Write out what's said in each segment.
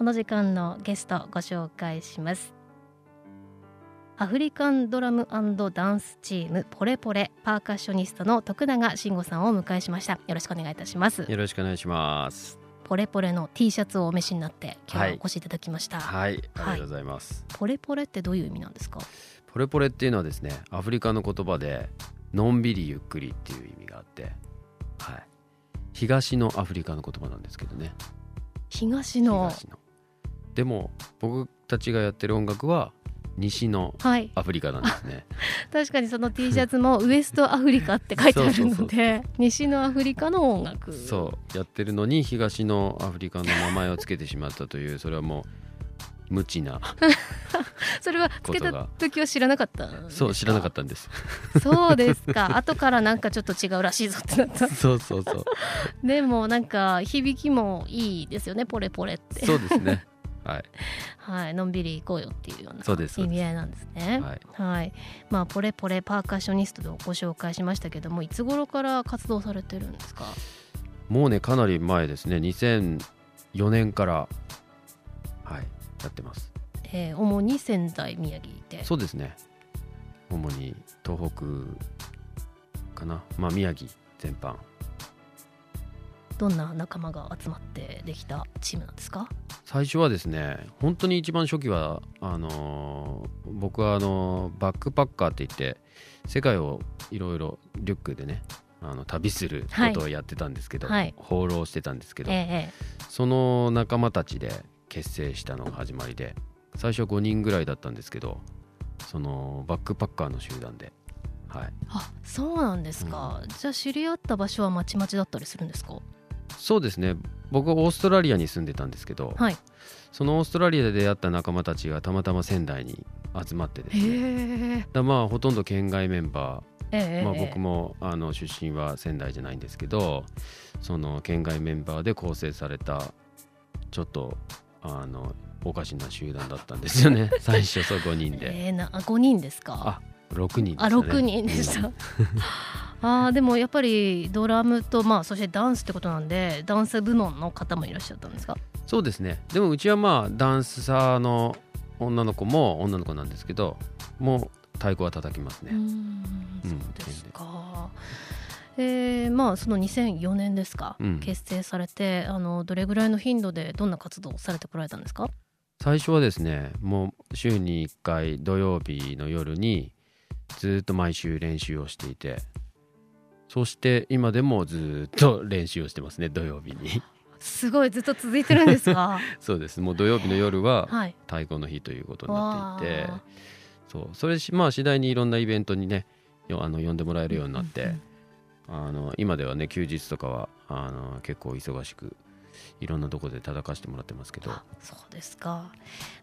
この時間のゲストご紹介します。アフリカンドラムダンスチームポレポレパーカッショニストの徳永慎吾さんをお迎えしました。よろしくお願いいたします。よろしくお願いします。ポレポレの T シャツをお召しになって今日はお越しいただきました。はい、はい、ありがとうございます、はい、ポレポレってどういう意味なんですか？ポレポレっていうのはですねアフリカの言葉でのんびりゆっくりっていう意味があってはい。東のアフリカの言葉なんですけどね。東のでも僕たちがやってる音楽は西のアフリカなんですね、はい、確かにその T シャツもウエストアフリカって書いてあるので西のアフリカの音楽。そうやってるのに東のアフリカの名前を付けてしまったというそれはもう無知な それはつけた時は知らなかったそう知らなかったんです。そうですか。後からなんかちょっと違うらしいぞってなった。そうそうそう。でもなんか響きもいいですよねポレポレって。そうですねはい、はい、のんびり行こうよっていうような意味合いなんですね。はい、はい、まあポレポレパーカッショニストでご紹介しましたけどもいつ頃から活動されてるんですか？もうねかなり前ですね。2004年からはいやってます。えー、主に仙台宮城で。そうですね。主に東北かな。まあ宮城全般どんな仲間が集まってできたチームなんですか？最初はですね本当に一番初期はあのー、僕はあのバックパッカーって言って世界をいろいろリュックでねあの旅することをやってたんですけど、はい、放浪してたんですけど、ええ、その仲間たちで結成したのが始まりで最初5人ぐらいだったんですけどそのバックパッカーの集団ではい、あそうなんですか、うん、じゃあ知り合った場所はまちまちだったりするんですか？そうですね。僕はオーストラリアに住んでたんですけど、はい、そのオーストラリアで出会った仲間たちがたまたま仙台に集まってですね。だまあほとんど県外メンバー、まあ、僕もあの出身は仙台じゃないんですけどその県外メンバーで構成されたちょっとあのおかしな集団だったんですよね。最初そう5人で。えー、な5人ですか？あ6人です、ね、あ6人でしたあでもやっぱりドラムと、まあ、そしてダンスってことなんでダンス部門の方もいらっしゃったんですか？そうですね。でもうちはまあダンスサーの女の子も女の子なんですけどもう太鼓は叩きますね。うんそうですか、えー、まあその2004年ですか、うん、結成されてあのどれぐらいの頻度でどんな活動をされてこられたんですか？最初はですねもう週に1回土曜日の夜にずっと毎週練習をしていてそして今でもずっと練習をしてますね土曜日に。すごいずっと続いてるんですか？そうです。もう土曜日の夜は太鼓の日ということになっていて、はい、そう。それまあ次第にいろんなイベントにねあの呼んでもらえるようになって、うんうん、あの今ではね休日とかはあの結構忙しくいろんなところで叩かしてもらってますけど。そうですか、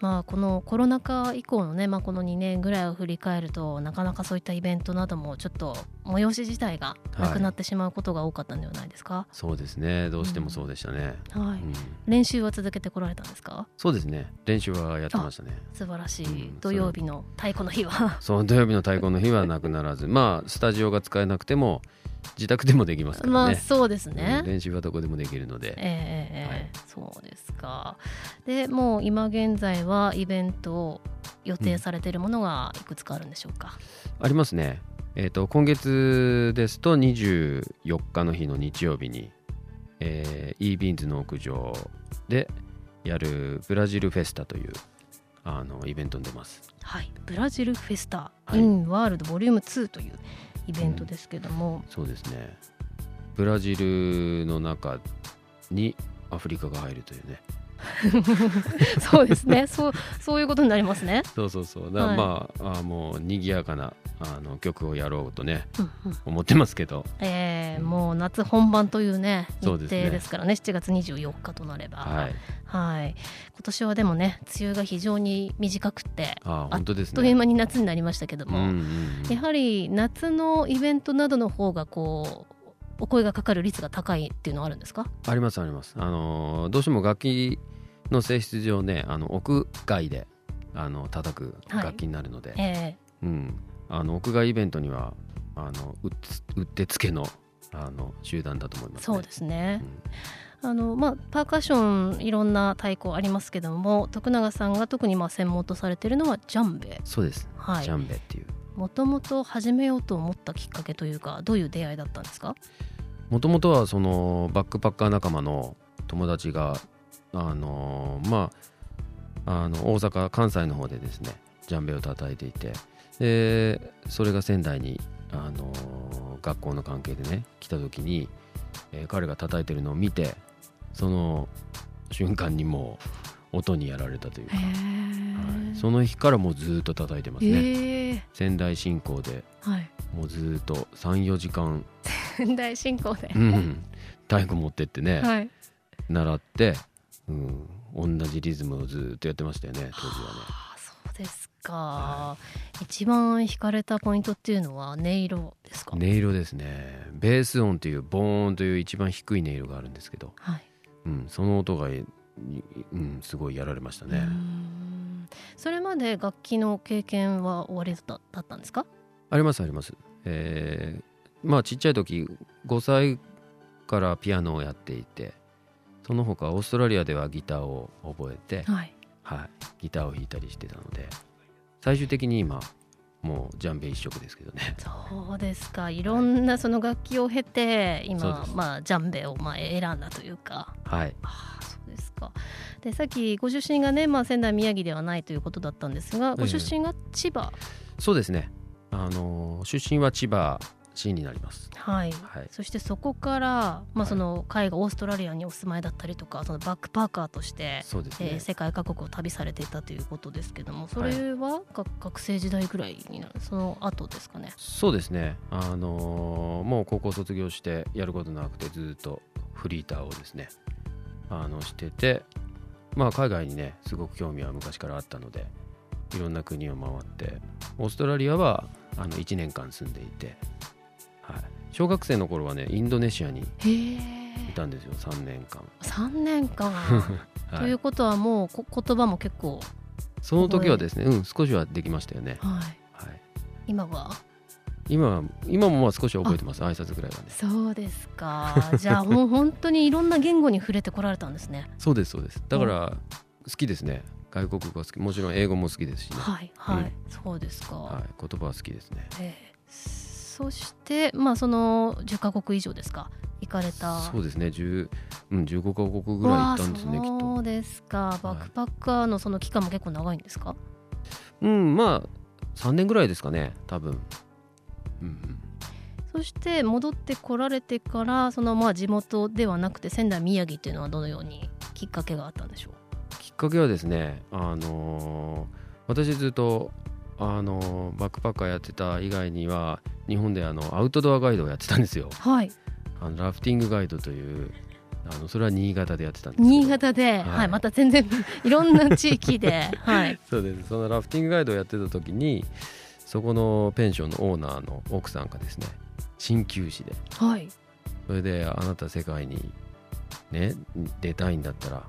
まあ、このコロナ禍以降のね、まあ、この2年ぐらいを振り返るとなかなかそういったイベントなどもちょっと催し自体がなくなってしまうことが多かったんではないですか、はい、そうですね。どうしてもそうでしたね、うん、はい、うん、練習は続けてこられたんですか？そうですね。練習はやってましたね。素晴らしい、うん、土曜日の太鼓の日は。そう土曜日の太鼓の日はなくならず。まあスタジオが使えなくても自宅でもできますからね。まあそうですね。練習はどこでもできるので。ええーはい、そうですか。でもう今現在はイベントを予定されているものがいくつかあるんでしょうか？うん、ありますね。えっ、ー、と今月ですと24日の日の日曜日に、えー、e ビーンズの屋上でやるブラジルフェスタというあのイベントに出ます。はい、ブラジルフェスタ、はい、インワールドボリューム2というイベントですけども、うん、そうですね。ブラジルの中にアフリカが入るというね。そうですね。そうそういうことになりますね。そうそうそう。だからまあはい、あもう賑やかなあの曲をやろうとね、うんうん、思ってますけど、えー、もう夏本番というね日程ですからね。ね7月24日となれば、はい、はい、今年はでもね梅雨が非常に短くてあ本当です、ね、あっという間に夏になりましたけども、うんうんうん、やはり夏のイベントなどの方がこうお声がかかる率が高いっていうのはあるんですか？ありますあります。あのどうしても楽器の性質上ねあの屋外であの叩く楽器になるので、はい、え。ー、うん、あの屋外イベントにはあのううってつけのあの集団だと思います、ね、そうですね、うん、あのまあ、パーカッションいろんな太鼓ありますけども徳永さんが特にまあ専門とされているのはジャンベ。そうです、はい、ジャンベっていう。もともと始めようと思ったきっかけというかどういう出会いだったんですか？もともとはそのバックパッカー仲間の友達があのまああの大阪関西の方でですねジャンベを叩いていてでそれが仙台にあの学校の関係でね来た時に、えー、彼が叩いてるのを見てその瞬間にもう音にやられたというか、はい、その日からもうずっと叩いてますね。仙台新港で、はい、もうずっと34時間。仙台新港で、うん、太鼓持ってってね、はい、習って、うん、同じリズムをずっとやってましたよね当時はね。そうですか、はい、一番惹かれたポイントっていうのは音色ですか？音色ですね。ベース音というボーンという一番低い音色があるんですけど、はい。うん、その音が、うん、すごいやられましたね。それまで楽器の経験は終わりだったんですか？ありますあります、えー、まあちっちゃい時5歳からピアノをやっていてその他オーストラリアではギターを覚えて、はい、はい、ギターを弾いたりしてたので最終的に今もうジャンベ一色ですけどね。そうですか。いろんなその楽器を経て今、まあ、ジャンベをまあ選んだというか。はい。あそうですか。でさっきご出身がね、まあ、仙台宮城ではないということだったんですがご出身が千葉、えそうですね。あの出身は千葉市になります、はい、はい、そしてそこから、まあ、その海外オーストラリアにお住まいだったりとかそのバックパーカーとしてそうです、ね、えー、世界各国を旅されていたということですけどもそれは、が学生時代ぐらいになるその後ですかね？そうですね、あのー、もう高校卒業してやることなくてずっとフリーターをですねあのしてて、まあ、海外にねすごく興味は昔からあったのでいろんな国を回ってオーストラリアはあの1年間住んでいてはい、小学生の頃はねインドネシアにいたんですよ3年間。3年間、はい、ということはもうこ言葉も結構その時はですねうん少しはできましたよね。はい、はい、今は？今は今もまあ少し覚えてます挨拶ぐらいはね。そうですか。じゃあ もう本当にいろんな言語に触れてこられたんですね。そうですそうです。だから好きですね。外国語が好き。もちろん英語も好きですし、ね、はいはい、うん、そうですか、はい、言葉は好きですね、えーそしてまあその10カ国以上ですか行かれた。そうですね。10、うん、15カ国ぐらい行ったんですねきっと。そうですか。バックパッカーのその期間も結構長いんですか、うんまあ3年ぐらいですかね多分。うん、うん、そして戻ってこられてからそのまあ地元ではなくて仙台宮城っていうのはどのようにきっかけがあったんでしょう？きっかけはですねあのー、私ずっとあのバックパッカーやってた以外には日本であのアウトドアガイドをやってたんですよ。はい、あのラフティングガイドというあのそれは新潟でやってたんです新潟で、はい、はい、また全然いろんな地域で、はい、そうです。そのラフティングガイドをやってた時にそこのペンションのオーナーの奥さんがですね鍼灸師で、はい、それであなた世界にね出たいんだったら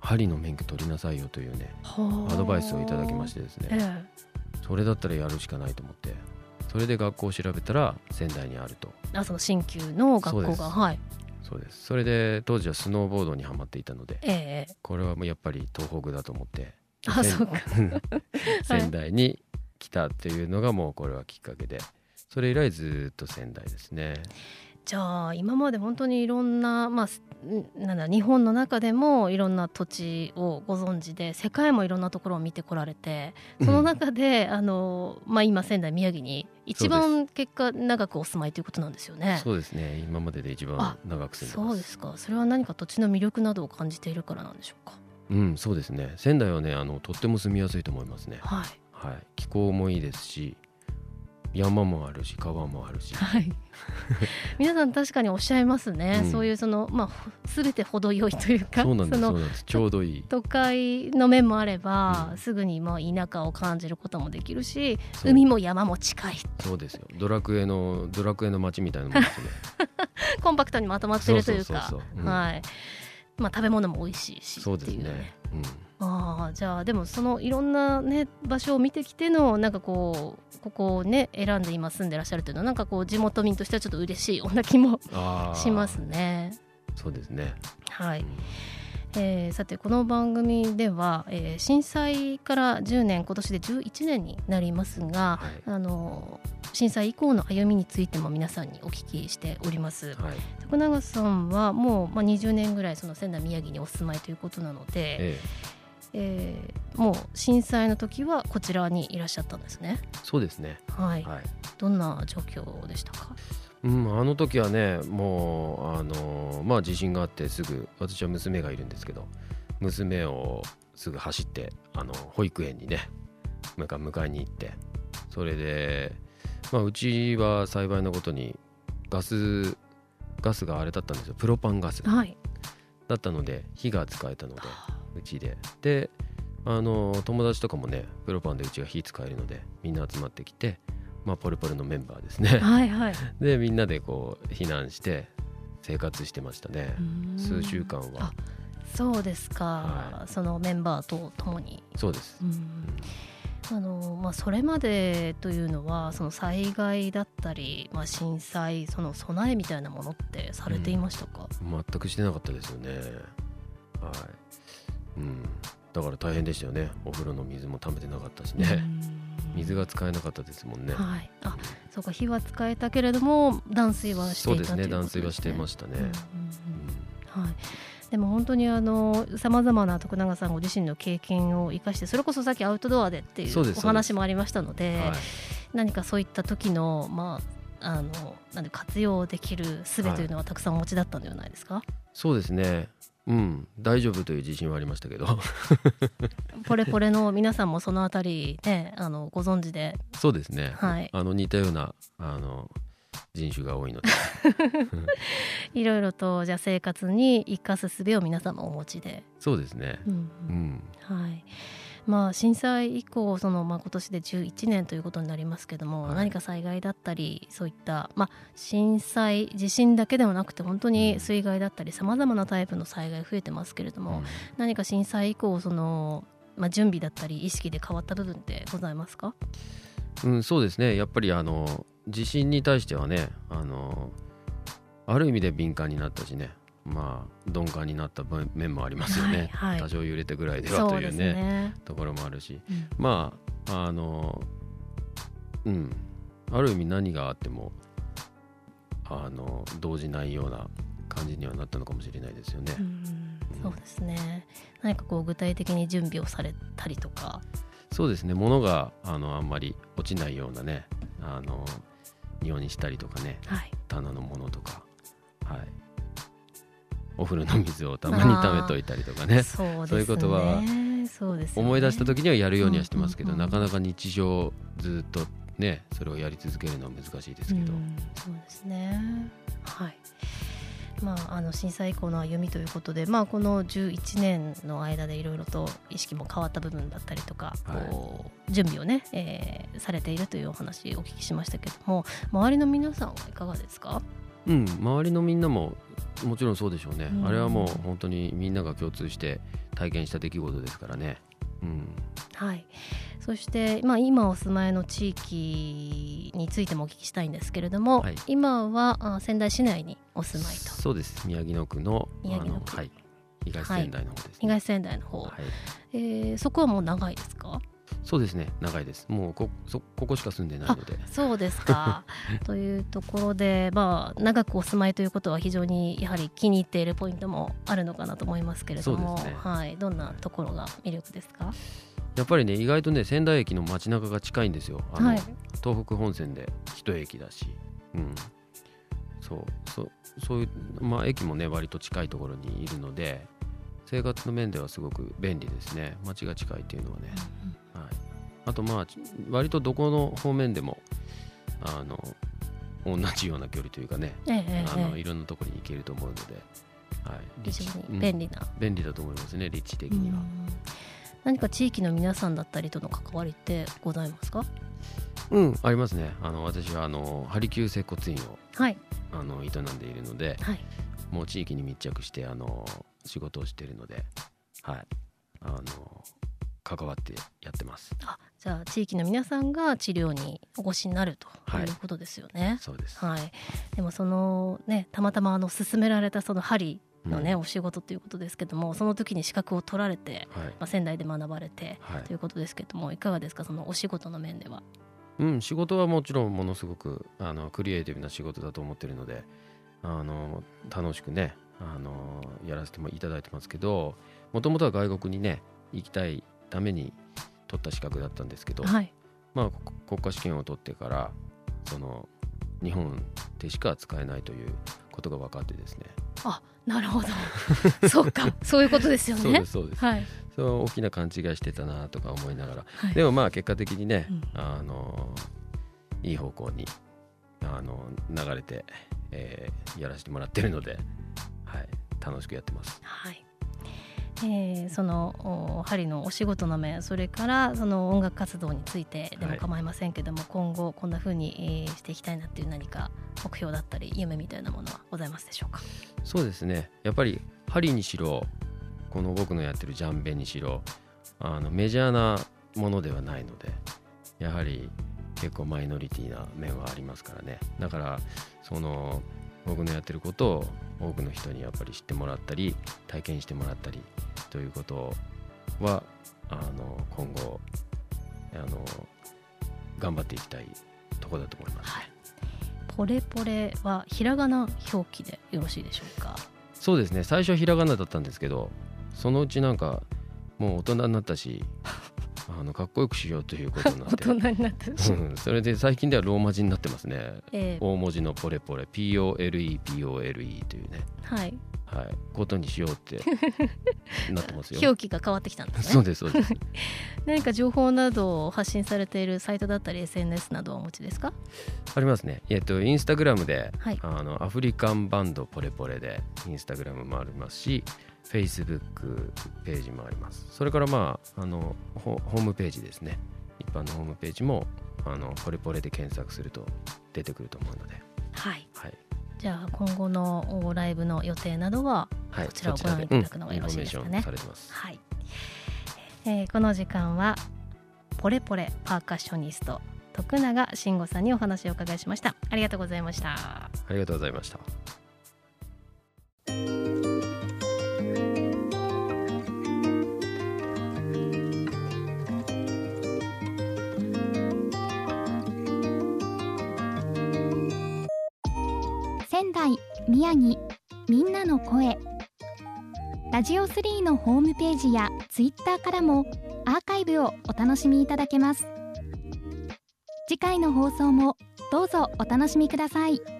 針の免許取りなさいよというねアドバイスをいただきましてですね、ええ、それだったらやるしかないと思って。それで学校を調べたら仙台にあると。あその新旧の学校が。はい。そうです。それで当時はスノーボードにはまっていたので、ええ、これはもうやっぱり東北だと思ってあそうか。仙台に来たっていうのがもうこれはきっかけでそれ以来ずっと仙台ですね。じゃあ今まで本当にいろんな、まあ、なんだ日本の中でもいろんな土地をご存知で世界もいろんなところを見てこられてその中で、うん、あのまあ、今仙台宮城に一番結果長くお住まいということなんですよね。そうですね。今までで一番長く住んでそうですか。それは何か土地の魅力などを感じているからなんでしょうか？ううんそうですね。仙台はねあのとっても住みやすいと思いますね。はい、はい、気候もいいですし山もあるし川もあるし、はい、皆さん確かにおっしゃいますね、うん、そういうそのまあ全て程よいというかそうなんですちょうどいい。都会の面もあれば、うん、すぐにまあ田舎を感じることもできるし海も山も近い。そうですよ。ドラクエのドラクエの街みたいなもんですね。コンパクトにまとまってるというか。はい。まあ食べ物も美味しいしそうですね、うんあじゃあでもそのいろんな、ね、場所を見てきてのなんかこうここをね選んで今住んでらっしゃるというのはなんかこう地元民としてはちょっと嬉しいような気もしますね。そうですね。はい、うんえー、さてこの番組では、えー、震災から10年今年で11年になりますが、はい、あの震災以降の歩みについても皆さんにお聞きしております、はい、徳永さんはもう、まあ、20年ぐらいその仙台宮城にお住まいということなので、えええー、もう震災の時はこちらにいらっしゃったんですね。そうですね。はい。はい、どんな状況でしたか？うん、あの時はね、もうあのまあ地震があってすぐ私は娘がいるんですけど、娘をすぐ走ってあの保育園にね、迎えに行って、それでまあうちは幸いなことにガスガスがあれだったんですよ、プロパンガス、はい、だったので火が使えたので。うちで。であの友達とかもねプロパンでうちが火使えるのでみんな集まってきて、まあ、ポルポルのメンバーですね。はい、はい、でみんなでこう避難して生活してましたね。数週間は。そうですか、はい、そのメンバーと共に。そうです。あのまあ、それまでというのはその災害だったり、まあ、震災その備えみたいなものってされていましたか、うん、全くしてなかったですよね。はいうん、だから大変でしたよね。お風呂の水も溜めてなかったしね。水が使えなかったですもんね。はい。あそうか火は使えたけれども断水はしていたそうですね、断水はしてましたね、はい。でも本当にあのさまざまな徳永さんご自身の経験を生かしてそれこそさっきアウトドアでっていうお話もありましたので、はい、何かそういった時のまああのなんで活用できる術というのはたくさんお持ちだったんではないですか、はい、そうですねうん。大丈夫という自信はありましたけど。ポレポレの皆さんもそのあたりねあのご存知で。そうですね、はい、あの似たようなあの人種が多いので。いろいろとじゃあ生活に生かす術を皆様お持ちで。そうですね、うん、うん、はいまあ、震災以降その、まあ、今年で11年ということになりますけども、はい、何か災害だったりそういった、まあ、震災地震だけではなくて本当に水害だったりさまざまなタイプの災害増えてますけれども、うん、何か震災以降その、まあ、準備だったり意識で変わった部分ってございますか？うん、そうですね。やっぱりあの地震に対してはねあのある意味で敏感になったしねまあ鈍感になった面もありますよね、はいはい、多少揺れたぐらいではというね、ね、ところもあるし、うん、まああのうん。ある意味何があってもあの動じないような感じにはなったのかもしれないですよね。うん、そうですね。何かこう具体的に準備をされたりとか。そうですね。物があのあんまり落ちないようなねあの匂いにしたりとかね、はい、棚のものとか、はい、お風呂の水をたまにためといたりとかね。そう、ね、いうことは思い出した時にはやるようにはしてますけど、なかなか日常ずっとねそれをやり続けるのは難しいですけど、そうですね。はい。まあ、あの震災以降の歩みということで、まあ、この11年の間でいろいろと意識も変わった部分だったりとか、はい、こう準備をね、えー、されているというお話お聞きしましたけども周りの皆さんはいかがですか？うん周りのみんなももちろんそうでしょうね、うん、あれはもう本当にみんなが共通して体験した出来事ですからね。うん、はい。そして、まあ、今お住まいの地域についてもお聞きしたいんですけれども、はい、今は仙台市内にお住まいと。そうです。宮城野区の宮城野区、はい、東仙台の方です、ね、東仙台の方、はい、えー、そこはもう長いですか？そうですね長いです。もうこそここしか住んでないので。そうですか。というところで、まあ、長くお住まいということは非常にやはり気に入っているポイントもあるのかなと思いますけれども、ね、はい、どんなところが魅力ですか？やっぱりね意外とね仙台駅の街中が近いんですよ。あの、はい、東北本線で一駅だし、うん、そうそうそういう、まあ、駅もね割と近いところにいるので生活の面ではすごく便利ですね。街が近いっていうのはね、うんあとまあ割とどこの方面でもあの同じような距離というかね、ええ、あのいろんなところに行けると思うので、はい、非常に便利な、うん、便利だと思いますね立地的には。何か地域の皆さんだったりとの関わりってございますか？うんありますね。あの私はあのハリキュー接骨院を、はい、あの営んでいるので、はい、もう地域に密着してあの仕事をしているので、はい、あの関わってやってます。あじゃあ地域の皆さんが治療にお越しになるということですよね。はい、そうです、はい、でもそのねたまたまあの勧められたその針のね、うん、お仕事ということですけどもその時に資格を取られて、はい、まあ、仙台で学ばれて、はい、ということですけどもいかがですか？そのお仕事の面では。うん、仕事はもちろんものすごくあのクリエイティブな仕事だと思ってるのであの楽しくねあのやらせてもいただいてますけどもともとは外国にね行きたいために取った資格だったんですけど、はい、まあ、国家試験を取ってからその日本でしか使えないということが分かってですね。あなるほど。そうか。そういうことですよね。そうですそうです、はい、そう大きな勘違いしてたなとか思いながら、はい、でもまあ結果的にね、うん、あのいい方向にあの流れて、えー、やらせてもらってるので、はい、楽しくやってます。はいえー、その針のお仕事の面それからその音楽活動についてでも構いませんけども、はい、今後こんなふうに、えー、していきたいなっていう何か目標だったり夢みたいなものはございますでしょうか？そうですね。やっぱり針にしろこの僕のやってるジャンベにしろあのメジャーなものではないのでやはり結構マイノリティな面はありますからね。だからその僕のやってることを多くの人にやっぱり知ってもらったり体験してもらったりということはあの今後あの頑張っていきたいところだと思います、はい、ポレポレはひらがな表記でよろしいでしょうか？そうですね。最初ひらがなだったんですけどそのうちなんかもう大人になったしあのかっこよくしようということになって大人になったうん、それで最近ではローマ字になってますね、えー、大文字のポレポレ POLEPOLE というねはいはい、ことにしようって なってますよ。表記が変わってきたんですね。そうですそうです。何か情報などを発信されているサイトだったり SNS などはお持ちですか？ありますね。えっとインスタグラムで、はい、あのアフリカンバンドポレポレでインスタグラムもありますし、フェイスブックページもあります。それからまああのホームページですね。一般のホームページもあのポレポレで検索すると出てくると思うので。はい。はい。じゃあ今後のライブの予定などはこちらをご覧いただくのがよろしいですかね。はい、えー、この時間はポレポレパーカッショニスト徳永慎吾さんにお話を伺いしました。ありがとうございました。ありがとうございました。宮城みんなの声ラジオ3のホームページやツイッターからもアーカイブをお楽しみいただけます次回の放送もどうぞお楽しみください。